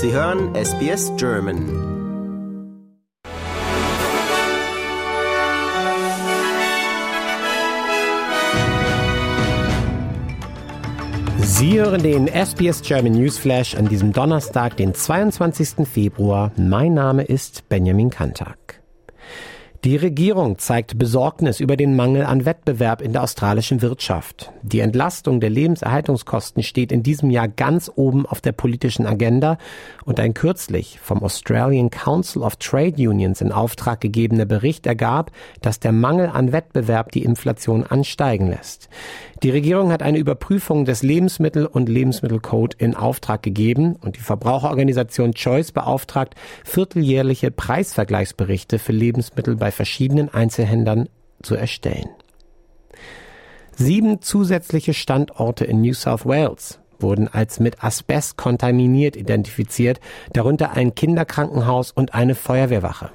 Sie hören SBS German. Sie hören den SBS German Newsflash an diesem Donnerstag, den 22. Februar. Mein Name ist Benjamin Kantak. Die Regierung zeigt Besorgnis über den Mangel an Wettbewerb in der australischen Wirtschaft. Die Entlastung der Lebenserhaltungskosten steht in diesem Jahr ganz oben auf der politischen Agenda und ein kürzlich vom Australian Council of Trade Unions in Auftrag gegebener Bericht ergab, dass der Mangel an Wettbewerb die Inflation ansteigen lässt. Die Regierung hat eine Überprüfung des Lebensmittel- und Lebensmittelcode in Auftrag gegeben und die Verbraucherorganisation Choice beauftragt, vierteljährliche Preisvergleichsberichte für Lebensmittel bei verschiedenen Einzelhändlern zu erstellen. Sieben zusätzliche Standorte in New South Wales wurden als mit Asbest kontaminiert identifiziert, darunter ein Kinderkrankenhaus und eine Feuerwehrwache.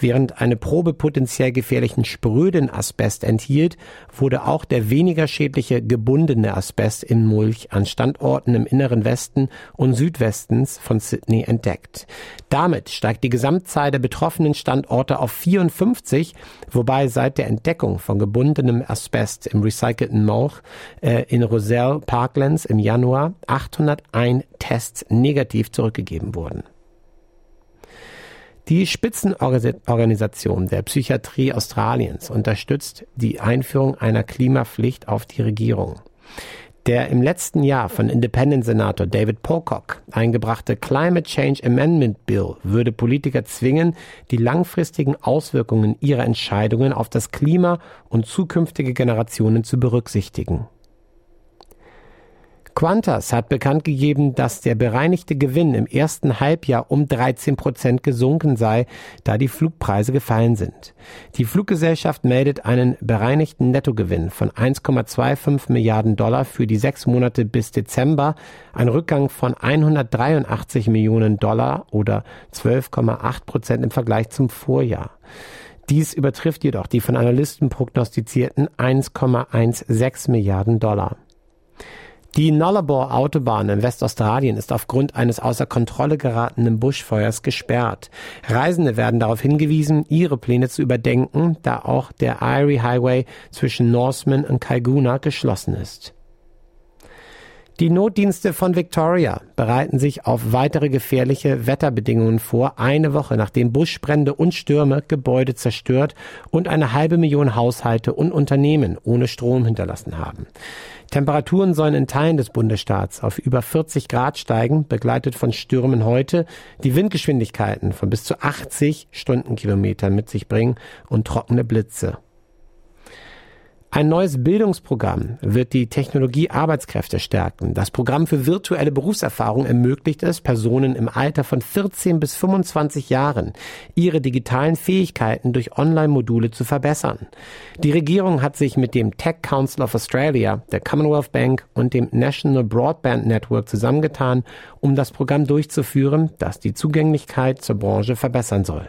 Während eine Probe potenziell gefährlichen spröden Asbest enthielt, wurde auch der weniger schädliche gebundene Asbest in Mulch an Standorten im inneren Westen und Südwestens von Sydney entdeckt. Damit steigt die Gesamtzahl der betroffenen Standorte auf 54, wobei seit der Entdeckung von gebundenem Asbest im recycelten Mulch äh, in Roselle Parklands im Januar Januar 801 Tests negativ zurückgegeben wurden. Die Spitzenorganisation der Psychiatrie Australiens unterstützt die Einführung einer Klimapflicht auf die Regierung. Der im letzten Jahr von Independent-Senator David Pocock eingebrachte Climate Change Amendment Bill würde Politiker zwingen, die langfristigen Auswirkungen ihrer Entscheidungen auf das Klima und zukünftige Generationen zu berücksichtigen. Qantas hat bekannt gegeben, dass der bereinigte Gewinn im ersten Halbjahr um 13 Prozent gesunken sei, da die Flugpreise gefallen sind. Die Fluggesellschaft meldet einen bereinigten Nettogewinn von 1,25 Milliarden Dollar für die sechs Monate bis Dezember, ein Rückgang von 183 Millionen Dollar oder 12,8 Prozent im Vergleich zum Vorjahr. Dies übertrifft jedoch die von Analysten prognostizierten 1,16 Milliarden Dollar. Die Nullarbor Autobahn in Westaustralien ist aufgrund eines außer Kontrolle geratenen Buschfeuers gesperrt. Reisende werden darauf hingewiesen, ihre Pläne zu überdenken, da auch der Erie Highway zwischen Norseman und Kaiguna geschlossen ist. Die Notdienste von Victoria bereiten sich auf weitere gefährliche Wetterbedingungen vor, eine Woche nachdem Buschbrände und Stürme Gebäude zerstört und eine halbe Million Haushalte und Unternehmen ohne Strom hinterlassen haben. Temperaturen sollen in Teilen des Bundesstaats auf über 40 Grad steigen, begleitet von Stürmen heute, die Windgeschwindigkeiten von bis zu 80 Stundenkilometer mit sich bringen und trockene Blitze. Ein neues Bildungsprogramm wird die Technologie Arbeitskräfte stärken. Das Programm für virtuelle Berufserfahrung ermöglicht es, Personen im Alter von 14 bis 25 Jahren ihre digitalen Fähigkeiten durch Online-Module zu verbessern. Die Regierung hat sich mit dem Tech Council of Australia, der Commonwealth Bank und dem National Broadband Network zusammengetan, um das Programm durchzuführen, das die Zugänglichkeit zur Branche verbessern soll.